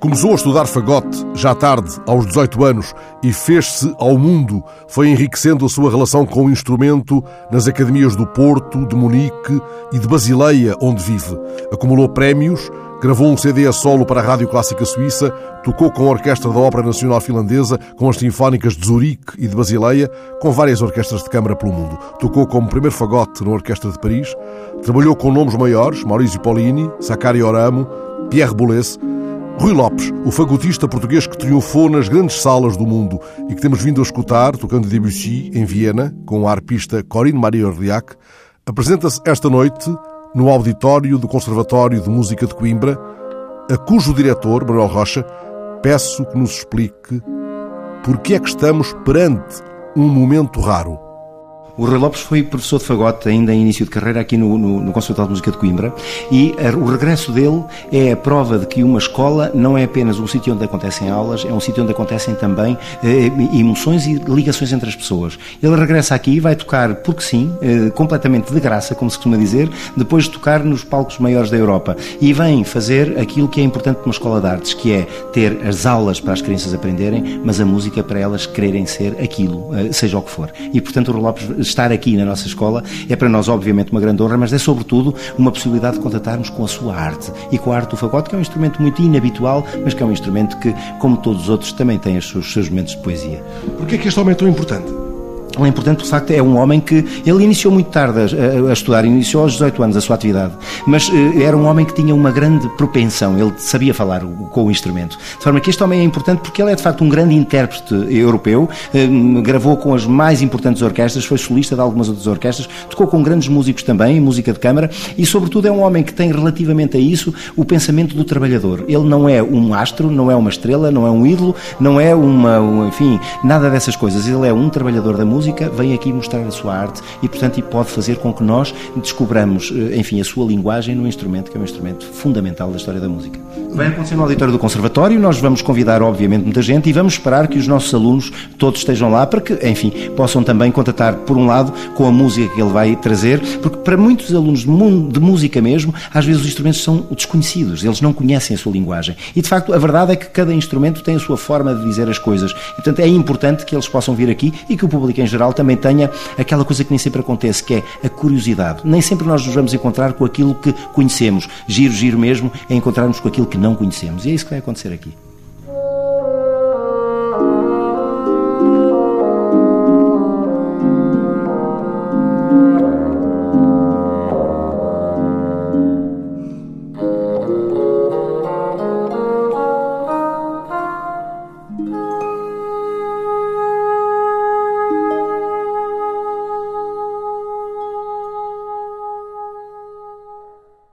Começou a estudar fagote já tarde, aos 18 anos, e fez-se ao mundo. Foi enriquecendo a sua relação com o instrumento nas academias do Porto, de Munique e de Basileia, onde vive. Acumulou prémios, gravou um CD a solo para a Rádio Clássica Suíça, tocou com a Orquestra da Ópera Nacional Finlandesa, com as Sinfónicas de Zurique e de Basileia, com várias orquestras de câmara pelo mundo. Tocou como primeiro fagote na Orquestra de Paris, trabalhou com nomes maiores, Maurizio Pollini, Sakari Oramo, Pierre Boulez, Rui Lopes, o fagotista português que triunfou nas grandes salas do mundo e que temos vindo a escutar tocando Debussy em Viena com a arpista Corinne Maria Orliac, apresenta-se esta noite no auditório do Conservatório de Música de Coimbra, a cujo diretor, Manuel Rocha, peço que nos explique porque é que estamos perante um momento raro. O Rui Lopes foi professor de fagote ainda em início de carreira aqui no, no, no Conservatório de Música de Coimbra e a, o regresso dele é a prova de que uma escola não é apenas um sítio onde acontecem aulas, é um sítio onde acontecem também eh, emoções e ligações entre as pessoas. Ele regressa aqui e vai tocar, porque sim, eh, completamente de graça, como se costuma dizer, depois de tocar nos palcos maiores da Europa. E vem fazer aquilo que é importante numa escola de artes, que é ter as aulas para as crianças aprenderem, mas a música para elas quererem ser aquilo, eh, seja o que for. E, portanto, o Rui Lopes estar aqui na nossa escola é para nós, obviamente, uma grande honra, mas é sobretudo uma possibilidade de contatarmos com a sua arte e com a arte do fagote, que é um instrumento muito inabitual, mas que é um instrumento que, como todos os outros, também tem os seus, seus momentos de poesia. Por que é que este homem é tão importante? É importante, de facto, é um homem que ele iniciou muito tarde a, a, estudar, iniciou aos 18 anos a sua atividade, mas uh, era um homem que tinha uma grande propensão, ele sabia falar com o instrumento. De forma que este homem é importante porque ele é de facto um grande intérprete europeu, uh, gravou com as mais importantes orquestras, foi solista de algumas outras orquestras, tocou com grandes músicos também, música de câmara, e sobretudo é um homem que tem relativamente a isso o pensamento do trabalhador. Ele não é um astro, não é uma estrela, não é um ídolo, não é uma, um, enfim, nada dessas coisas. Ele é um trabalhador da música música, vem aqui mostrar a sua arte e, portanto, pode fazer com que nós descobramos, eh, enfim, a sua linguagem no instrumento, que é um instrumento fundamental da história da música. Vai acontecer no auditório do Conservatório, nós vamos convidar, obviamente, muita gente e vamos esperar que os nossos alunos todos estejam lá para que, enfim, possam também contatar, por um lado, com a música que ele vai trazer, porque para muitos alunos de música mesmo, às vezes os instrumentos são desconhecidos, eles não conhecem a sua linguagem. E, de facto, a verdade é que cada instrumento tem a sua forma de dizer as coisas. E, portanto, é importante que eles possam vir aqui e que o público em geral geral também tenha aquela coisa que nem sempre acontece, que é a curiosidade. Nem sempre nós nos vamos encontrar com aquilo que conhecemos. Giro, giro mesmo é encontrarmos com aquilo que não conhecemos. E é isso que vai acontecer aqui.